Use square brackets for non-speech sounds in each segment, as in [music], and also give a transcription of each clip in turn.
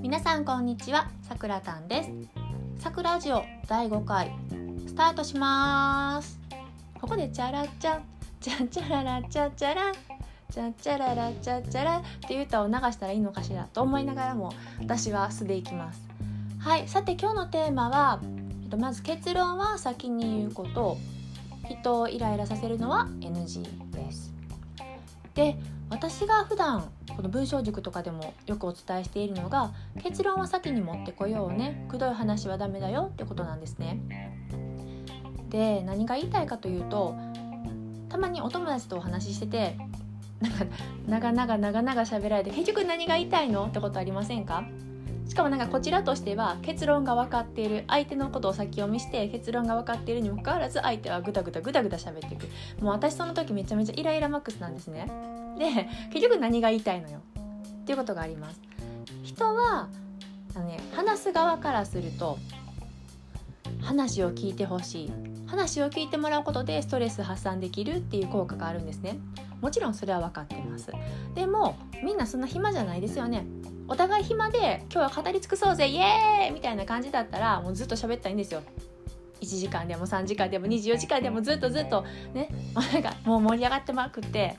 皆さんこんにちはさくらたんです。さくらジオ第5回スタートします。ここでチャラチャチャチャララチャチャラチャチャララチャチャラって歌を流したらいいのかしらと思いながらも私は素でいきます。はいさて今日のテーマはまず結論は先に言うこと人をイライラさせるのは NG です。で私が普段この文章塾とかでもよくお伝えしているのが結論は先に持ってこようね。くどい話はダメだよってことなんですね。で何が言いたいかというとたまにお友達とお話ししててなんか長々長々喋られて結局何が言いたいのってことありませんか？しかもなんかこちらとしては結論が分かっている相手のことを先読みして結論が分かっているにもかかわらず相手はぐだぐだぐだぐだ喋っていく。もう私その時めちゃめちゃイライラマックスなんですね。で [laughs] 結局何が言いたいのよっていうことがあります。人はあの、ね、話す側からすると話を聞いてほしい。話を聞いてもらうことでストレス発散できるっていう効果があるんですね。もちろんそれは分かってます。でもみんなそんな暇じゃないですよね。お互い暇で今日は語り尽くそうぜイエーイみたいな感じだったらもうずっと喋ったらいいんですよ。1時間でも3時間でも24時間でもずっとずっとね。なんかもう盛り上がってまくって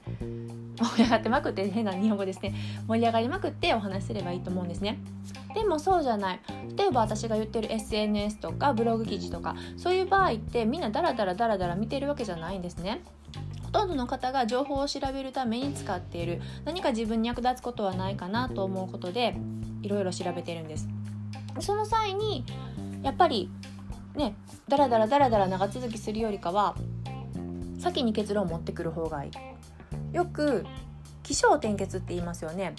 盛り上がってまくって変な日本語ですね。盛り上がりまくってお話しすればいいと思うんですね。でもそうじゃない。例えば私が言ってる SNS とかブログ記事とかそういう場合ってみんなダラダラダラダラ見てるわけじゃないんですね。ほとんどの方が情報を調べるために使っている。何か自分に役立つことはないかなと思うことでいろいろ調べてるんです。その際にやっぱりねダラダラダラダラ長続きするよりかは先に結論を持ってくる方がいい。よく起承転結って言いますよね。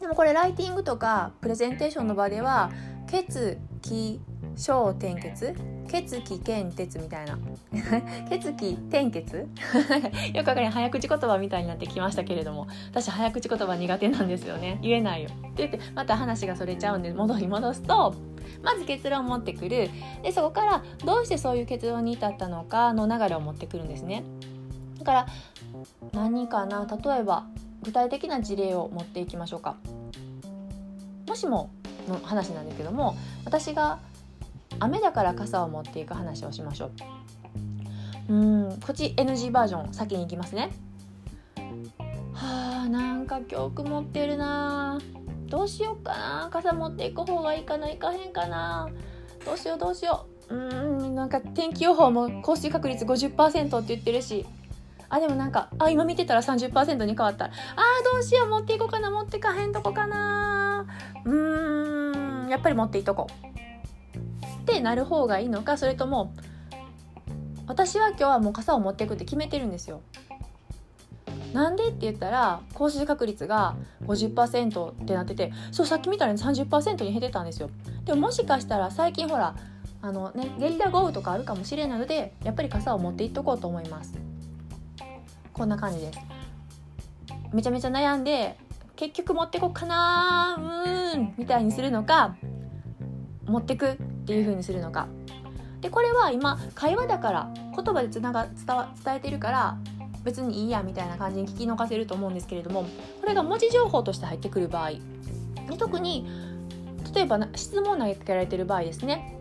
でもこれライティングとかプレゼンテーションの場では血気小転結？血気剣鉄みたいな。[laughs] 血気転結？[laughs] よくわかり早口言葉みたいになってきましたけれども私早口言葉苦手なんですよね。言えないよ。って言ってまた話がそれちゃうんで戻り戻すとまず結論を持ってくる。でそこからどうしてそういう結論に至ったのかの流れを持ってくるんですね。だから何かな？例えば具体的な事例を持っていきましょうか。もしもの話なんですけども私が雨だから傘を持っていく話をしましょう。うんこっち NG バージョン先に行きますね。はあなんか今日曇ってるなどうしようかな。傘持っていく方がいいかないかへんかな。どうしようどうしよう。うんなんか天気予報も降水確率50%って言ってるし。あでもなんかあ今見てたら30%に変わった。あどうしよう。持っていこうかな。持ってかへんとこかな。うんやっぱり持っていっとこう。ってなる方がいいのかそれとも私は今日はもう傘を持っていくって決めてるんですよ。なんでって言ったら降水確率が50%ってなっててそうさっき見たら、ね、30%に減ってたんですよ。でももしかしたら最近ほらあのねゲリラ豪雨とかあるかもしれないのでやっぱり傘を持っていっとこうと思います。こんな感じです。めちゃめちゃ悩んで結局持ってこっかなうーんみたいにするのか持ってくっていう風にするのか。でこれは今会話だから言葉でつなが伝伝えてるから別にいいやみたいな感じに聞き逃せると思うんですけれどもこれが文字情報として入ってくる場合。特に例えば質問投げかけられてる場合ですね。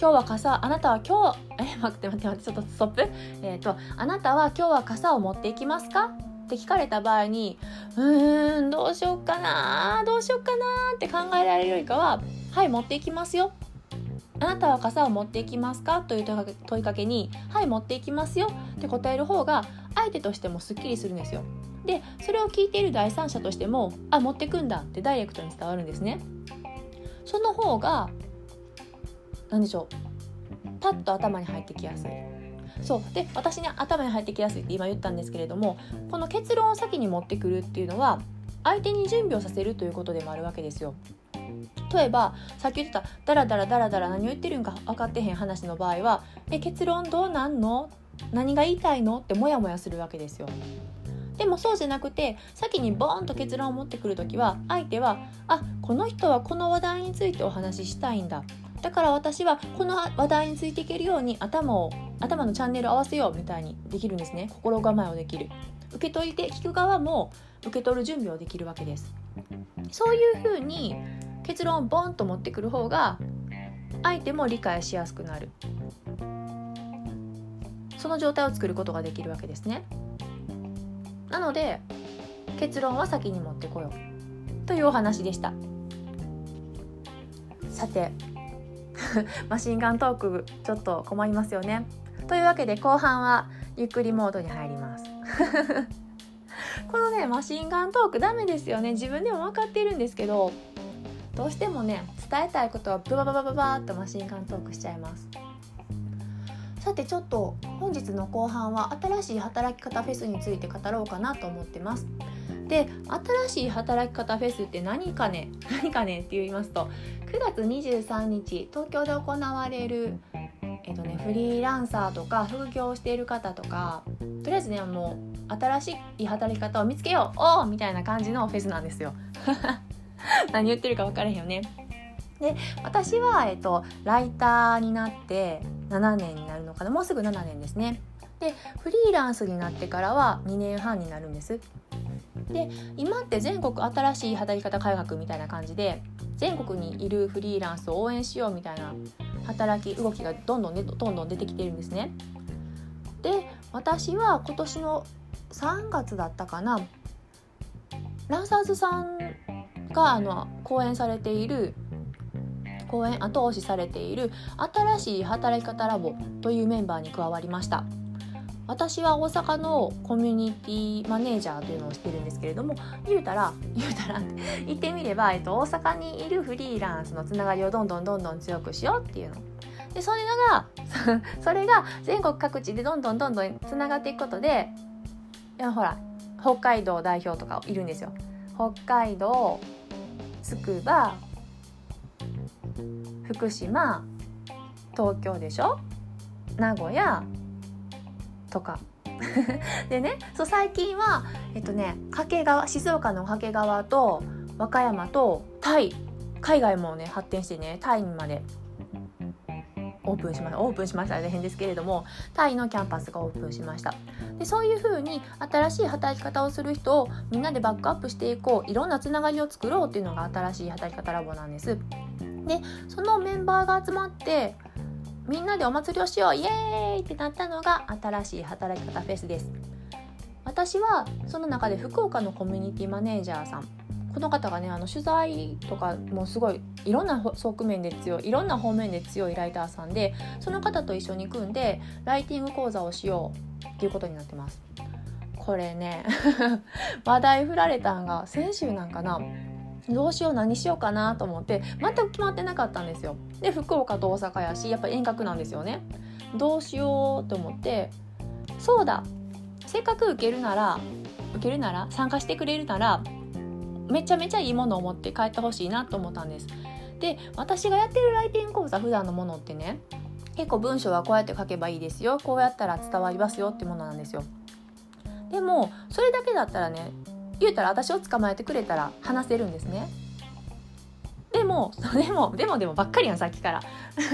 今日は傘あなたは今日 [laughs] え待って待って待ってちょっとストップ。えっ、ー、とあなたは今日は傘を持っていきますか？って聞かれた場合にうーんどうしようかなどうしようかなって考えられるよりかははい持っていきますよ。あなたは傘を持っていきますか？という問いかけに「はい持っていきますよ」って答える方が相手としてもすっきりするんですよ。でそれを聞いている第三者としても「あ持ってくんだ」ってダイレクトに伝わるんですね。その方が何でしょうパッと頭に入ってきやすい。そうで私に頭に入ってきやすいって今言ったんですけれどもこの結論を先に持ってくるっていうのは相手に準備をさせるということでもあるわけですよ。例えばさっき言ってたダラダラダラダラ何を言ってるんか分かってへん話の場合は「え結論どうなんの？何が言いたいの?」ってモヤモヤするわけですよ。でもそうじゃなくて先にボーンと結論を持ってくる時は相手は「あこの人はこの話題についてお話ししたいんだ」だから私はこの話題についていけるように頭を頭のチャンネルを合わせようみたいにできるんですね心構えをできる受け取り手聞く側も受け取る準備をできるわけですそういうふうに結論をボンと持ってくる方が相手も理解しやすくなる。その状態を作ることができるわけですね。なので結論は先に持ってこよう。というお話でした。さて [laughs] マシンガントークちょっと困りますよね。というわけで後半はゆっくりモードに入ります。[laughs] このねマシンガントークダメですよね。自分でも分かっているんですけどどうしてもね伝えたいことはブバババババーっとマシンガントークしちゃいますさてちょっと本日の後半は新しい働き方フェスについて語ろうかなと思ってますで新しい働き方フェスって何かね何かねって言いますと9月23日東京で行われるえっとね、フリーランサーとか副業をしている方とかとりあえずねもう新しい働き方を見つけようおみたいな感じのフェスなんですよ。[laughs] 何言ってるか分からへんよね。で私は、えっと、ライターになって7年になるのかなもうすぐ7年ですね。でフリーランスになってからは2年半になるんです。で今って全国新しい働き方改革みたいな感じで全国にいるフリーランスを応援しようみたいな働き動きがどんどん、ね、どんどん出てきてるんですね。で私は今年の3月だったかなランサーズさんがあの講演されている講演後押しされている新しい働き方ラボというメンバーに加わりました。私は大阪のコミュニティマネージャーというのをしてるんですけれども言うたら言うたら言ってみれば、えっと、大阪にいるフリーランスのつながりをどんどんどんどん強くしようっていうの。でそれが [laughs] それが全国各地でどんどんどんどんつながっていくことでいやほら北海道代表とかいるんですよ。北海道つくば福島東京でしょ？名古屋とか。[laughs] でねそう最近はえっとね掛川静岡の掛川と和歌山とタイ海外もね発展してねタイにまで。オープンしました。オープンしました大変ですけれどもタイのキャンパスがオープンしました。でそういうふうに新しい働き方をする人をみんなでバックアップしていこう。いろんなつながりを作ろうっていうのが新しい働き方ラボなんです。でそのメンバーが集まってみんなでお祭りをしよう。イエーイってなったのが新しい働き方フェスです。私はその中で福岡のコミュニティマネージャーさん。この方がねあの取材とかもすごいいろんな側面で強いいろんな方面で強いライターさんでその方と一緒に組んでライティング講座をしようっていうことになってます。これね [laughs] 話題振られたんが先週なんかな。どうしよう何しようかなと思って全く決まってなかったんですよ。で福岡と大阪やしやっぱ遠隔なんですよね。どうしようと思ってそうだせっかく受けるなら受けるなら参加してくれるならめちゃめちゃいいものを持って帰ってほしいなと思ったんです。で私がやってるライティング講座普段のものってね結構文章はこうやって書けばいいですよ。こうやったら伝わりますよってものなんですよ。でもそれだけだったらね言うたら私を捕まえてくれたら話せるんですね。でもでもでもでもばっかりやんさっきから。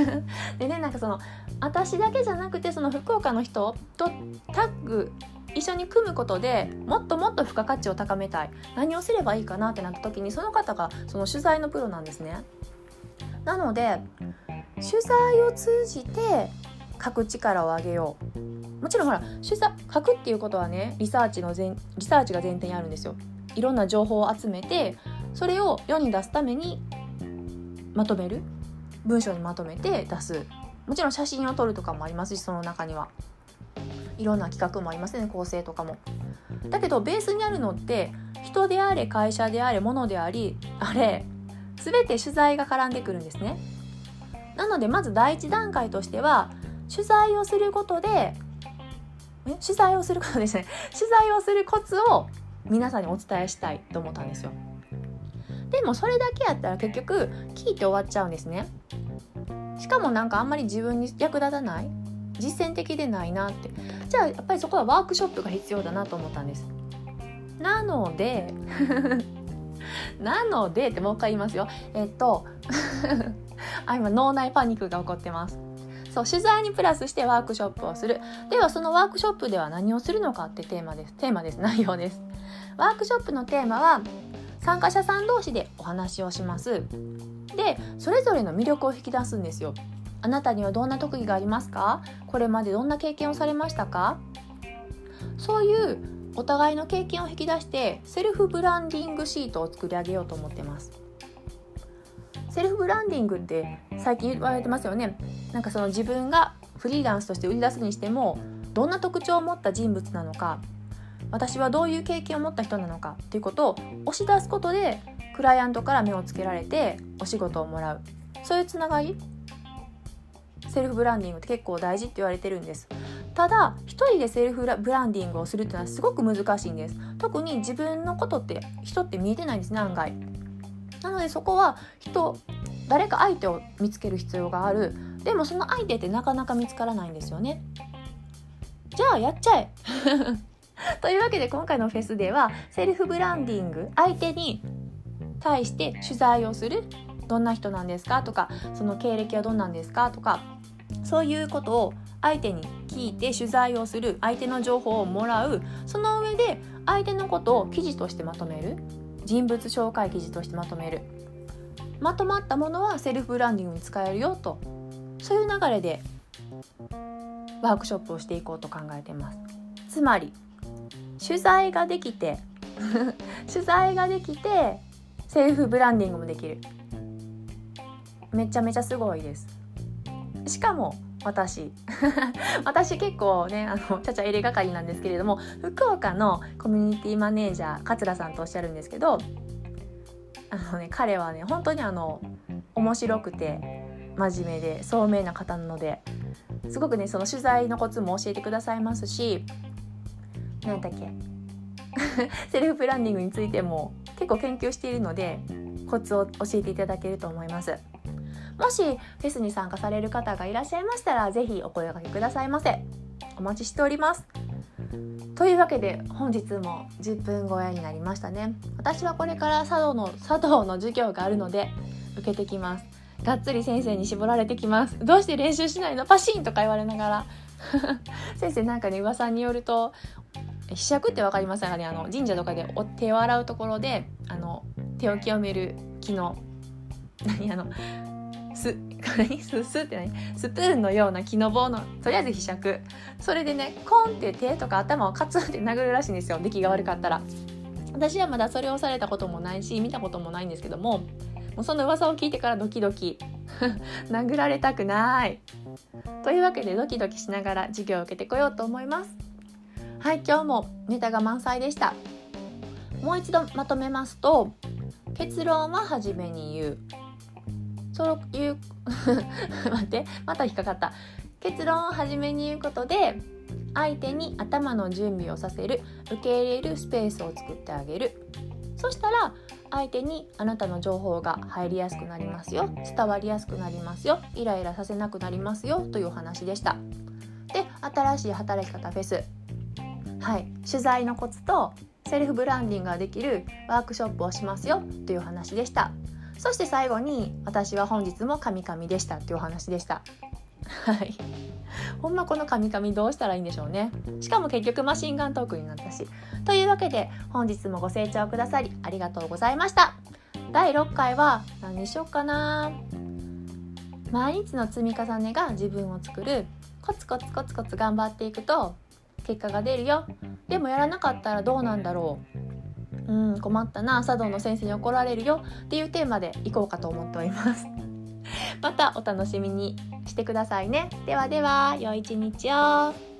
[laughs] でねなんかその私だけじゃなくてその福岡の人とタッグ一緒に組むことでもっともっと付加価値を高めたい。何をすればいいかなってなった時にその方がその取材のプロなんですね。なので取材を通じて書く力を上げよう。もちろんほら取材書くっていうことはねリサーチの前リサーチが前提にあるんですよ。いろんな情報を集めてそれを世に出すためにまとめる？文章にまとめて出す。もちろん写真を撮るとかもありますしその中には。いろんな企画もありますね構成とかも。だけどベースにあるのって人であれ会社であれ物でありあれ全て取材が絡んでくるんですね。なのでまず第一段階としては取材をすることで取材をすることですね。取材をするコツを皆さんにお伝えしたいと思ったんですよ。でもそれだけやったら結局聞いて終わっちゃうんですね。しかもなんかあんまり自分に役立たない実践的でないなって。じゃあやっぱりそこはワークショップが必要だなと思ったんです。なので [laughs] なのでってもう一回言いますよ。えっとあ今脳内パニックが起こってます。そう取材にプラスしてワークショップをする。ではそのワークショップでは何をするのかってテーマです。テーマです。内容です。ワークショップのテーマは参加者さん同士でお話をします。でそれぞれの魅力を引き出すんですよ。あなたにはどんな特技がありますか？これまでどんな経験をされましたか？そういうお互いの経験を引き出してセルフブランディングシートを作り上げようと思ってます。セルフブランディングって最近言われてますよね。なんかその自分がフリーランスとして売り出すにしてもどんな特徴を持った人物なのか？私はどういう経験を持った人なのか？っていうことを押し出すことでクライアントから目をつけられてお仕事をもらう。そういうつながりセルフブランディングって結構大事って言われてるんです。ただ一人でセルフブランディングをするっていうのはすごく難しいんです。特に自分のことって人って見えてないんですね案外。なのでそこは人誰か相手を見つける必要がある。でもその相手ってなかなか見つからないんですよね。じゃあやっちゃえ。[laughs] というわけで今回のフェスではセルフブランディング相手に対して取材をするどんな人なんですかとかその経歴はどんなんですかとかそういうことを相手に聞いて取材をする相手の情報をもらう。その上で相手のことを記事としてまとめる。人物紹介記事としてまとめる。まとまったものはセルフブランディングに使えるよと。そういう流れでワークショップをしていこうと考えています。つまり取材ができて [laughs] 取材ができてセルフブランディングもできる。めちゃめちゃすごいです。しかも私。[laughs] 私結構ねあのちゃちゃ入れ係なんですけれども福岡のコミュニティマネージャー桂さんとおっしゃるんですけどあのね彼はね本当にあの面白くて真面目で聡明な方なのですごくねその取材のコツも教えてくださいますし何だっけ [laughs] セルフブランディングについても結構研究しているのでコツを教えていただけると思います。もしフェスに参加される方がいらっしゃいましたら是非お声掛けくださいませ。お待ちしております。というわけで本日も10分超えになりましたね。私はこれから茶道の茶道の授業があるので受けてきます。がっつり先生に絞られてきます。どうして練習しないの？パシンとか言われながら。[laughs] 先生なんかね噂によるとひしゃくって分かりませんかね？あの神社とかでお手を洗うところであの手を清める木の何？あのす何 [laughs] すすって何？スプーンのような木の棒のとりあえずひしゃく。それでねコンって手とか頭をカツンって殴るらしいんですよ。出来が悪かったら。私はまだそれをされたこともないし見たこともないんですけどももうその噂を聞いてからドキドキ。[laughs] 殴られたくない。というわけでドキドキしながら授業を受けてこようと思います。はい今日もネタが満載でした。もう一度まとめますと結論は初めに言う。そういう [laughs] 待ってまた引っかかった。結論を初めに言うことで相手に頭の準備をさせる受け入れるスペースを作ってあげる。そしたら相手にあなたの情報が入りやすくなりますよ。伝わりやすくなりますよ。イライラさせなくなりますよ。というお話でした。で新しい働き方フェス。はい。取材のコツとセルフブランディングができるワークショップをしますよ。という話でした。そして最後に私は本日もカミカミでしたっていうお話でした。はい。ほんまこのカミカミどうしたらいいんでしょうね。しかも結局マシンガントークになったし。というわけで本日もご清聴くださりありがとうございました。第6回は何にしよっかな。毎日の積み重ねが自分を作るコツコツコツコツ頑張っていくと結果が出るよ。でもやらなかったらどうなんだろう。うん困ったな茶道の先生に怒られるよっていうテーマでいこうかと思っております。[laughs] またお楽しみにしてくださいね。ではでは良い一日を。